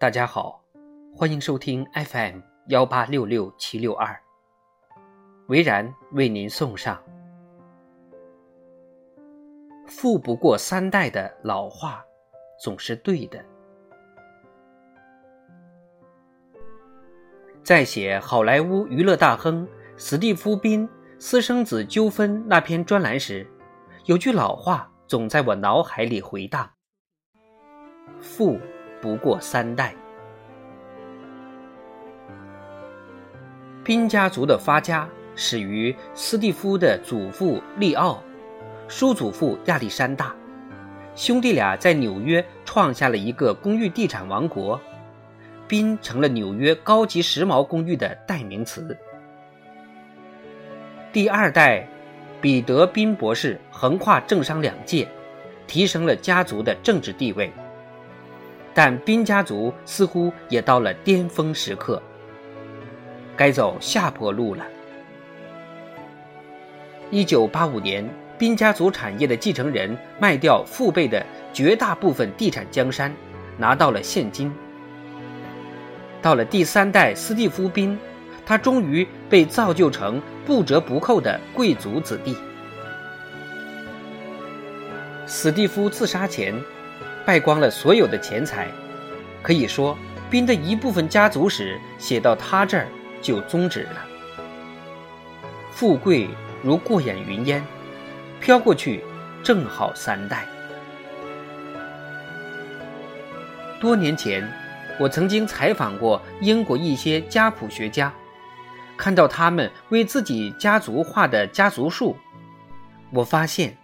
大家好，欢迎收听 FM 幺八六六七六二，维然为您送上“富不过三代”的老话，总是对的。在写好莱坞娱乐大亨史蒂夫·宾私生子纠纷那篇专栏时，有句老话总在我脑海里回荡：“富不过三代。”宾家族的发家始于斯蒂夫的祖父利奥，叔祖父亚历山大，兄弟俩在纽约创下了一个公寓地产王国。宾成了纽约高级时髦公寓的代名词。第二代彼得·宾博士横跨政商两界，提升了家族的政治地位。但宾家族似乎也到了巅峰时刻，该走下坡路了。一九八五年，宾家族产业的继承人卖掉父辈的绝大部分地产江山，拿到了现金。到了第三代斯蒂夫·宾，他终于被造就成不折不扣的贵族子弟。史蒂夫自杀前，败光了所有的钱财，可以说，宾的一部分家族史写到他这儿就终止了。富贵如过眼云烟，飘过去，正好三代。多年前。我曾经采访过英国一些家谱学家，看到他们为自己家族画的家族树，我发现，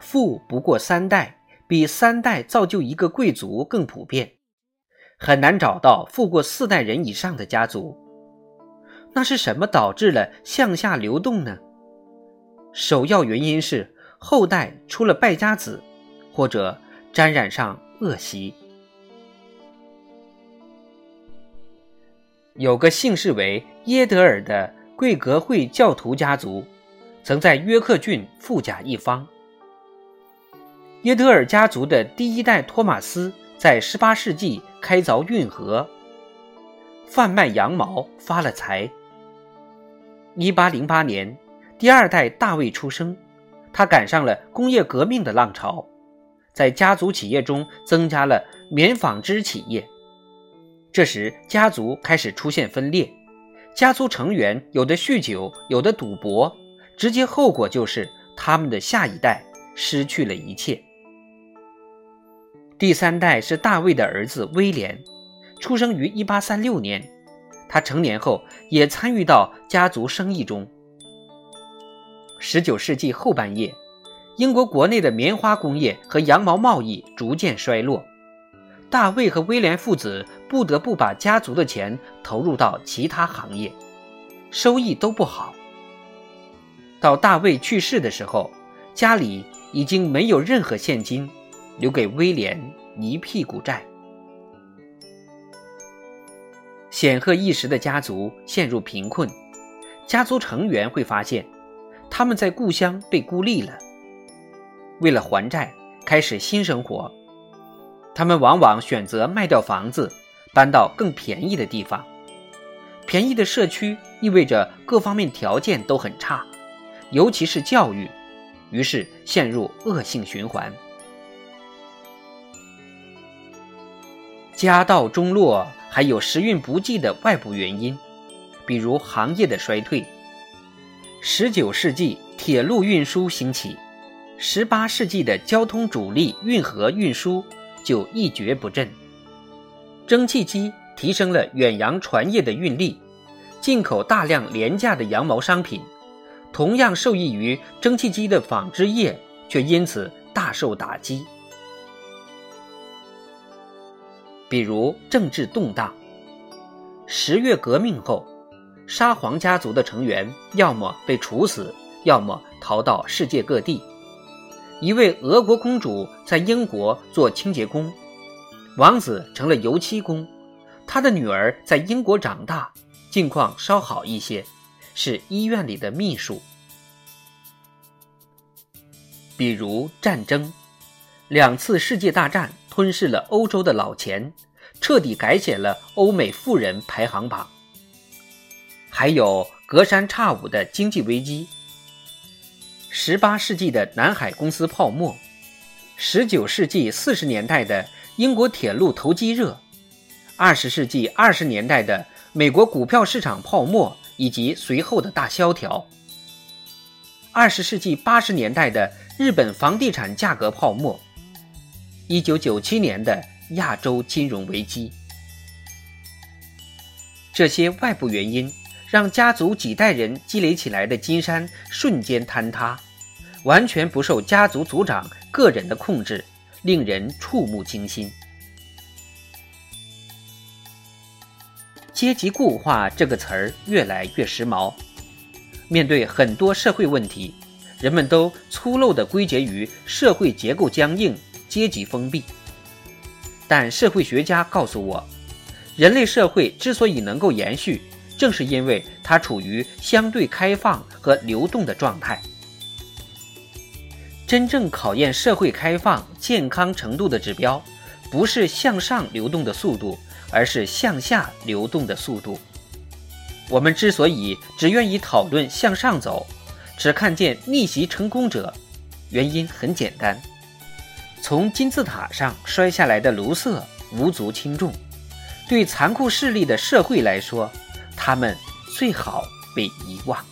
富不过三代比三代造就一个贵族更普遍，很难找到富过四代人以上的家族。那是什么导致了向下流动呢？首要原因是后代出了败家子，或者沾染上恶习。有个姓氏为耶德尔的贵格会教徒家族，曾在约克郡富甲一方。耶德尔家族的第一代托马斯在18世纪开凿运河，贩卖羊毛发了财。1808年，第二代大卫出生，他赶上了工业革命的浪潮，在家族企业中增加了棉纺织企业。这时，家族开始出现分裂，家族成员有的酗酒，有的赌博，直接后果就是他们的下一代失去了一切。第三代是大卫的儿子威廉，出生于1836年，他成年后也参与到家族生意中。19世纪后半叶，英国国内的棉花工业和羊毛贸易逐渐衰落。大卫和威廉父子不得不把家族的钱投入到其他行业，收益都不好。到大卫去世的时候，家里已经没有任何现金，留给威廉一屁股债。显赫一时的家族陷入贫困，家族成员会发现他们在故乡被孤立了。为了还债，开始新生活。他们往往选择卖掉房子，搬到更便宜的地方。便宜的社区意味着各方面条件都很差，尤其是教育，于是陷入恶性循环。家道中落还有时运不济的外部原因，比如行业的衰退。十九世纪铁路运输兴起，十八世纪的交通主力运河运输。就一蹶不振。蒸汽机提升了远洋船业的运力，进口大量廉价的羊毛商品，同样受益于蒸汽机的纺织业却因此大受打击。比如政治动荡，十月革命后，沙皇家族的成员要么被处死，要么逃到世界各地。一位俄国公主在英国做清洁工，王子成了油漆工，他的女儿在英国长大，境况稍好一些，是医院里的秘书。比如战争，两次世界大战吞噬了欧洲的老钱，彻底改写了欧美富人排行榜。还有隔三差五的经济危机。十八世纪的南海公司泡沫，十九世纪四十年代的英国铁路投机热，二十世纪二十年代的美国股票市场泡沫以及随后的大萧条，二十世纪八十年代的日本房地产价格泡沫，一九九七年的亚洲金融危机，这些外部原因让家族几代人积累起来的金山瞬间坍塌。完全不受家族族长个人的控制，令人触目惊心。阶级固化这个词儿越来越时髦。面对很多社会问题，人们都粗陋地归结于社会结构僵硬、阶级封闭。但社会学家告诉我，人类社会之所以能够延续，正是因为它处于相对开放和流动的状态。真正考验社会开放健康程度的指标，不是向上流动的速度，而是向下流动的速度。我们之所以只愿意讨论向上走，只看见逆袭成功者，原因很简单：从金字塔上摔下来的卢瑟无足轻重。对残酷势力的社会来说，他们最好被遗忘。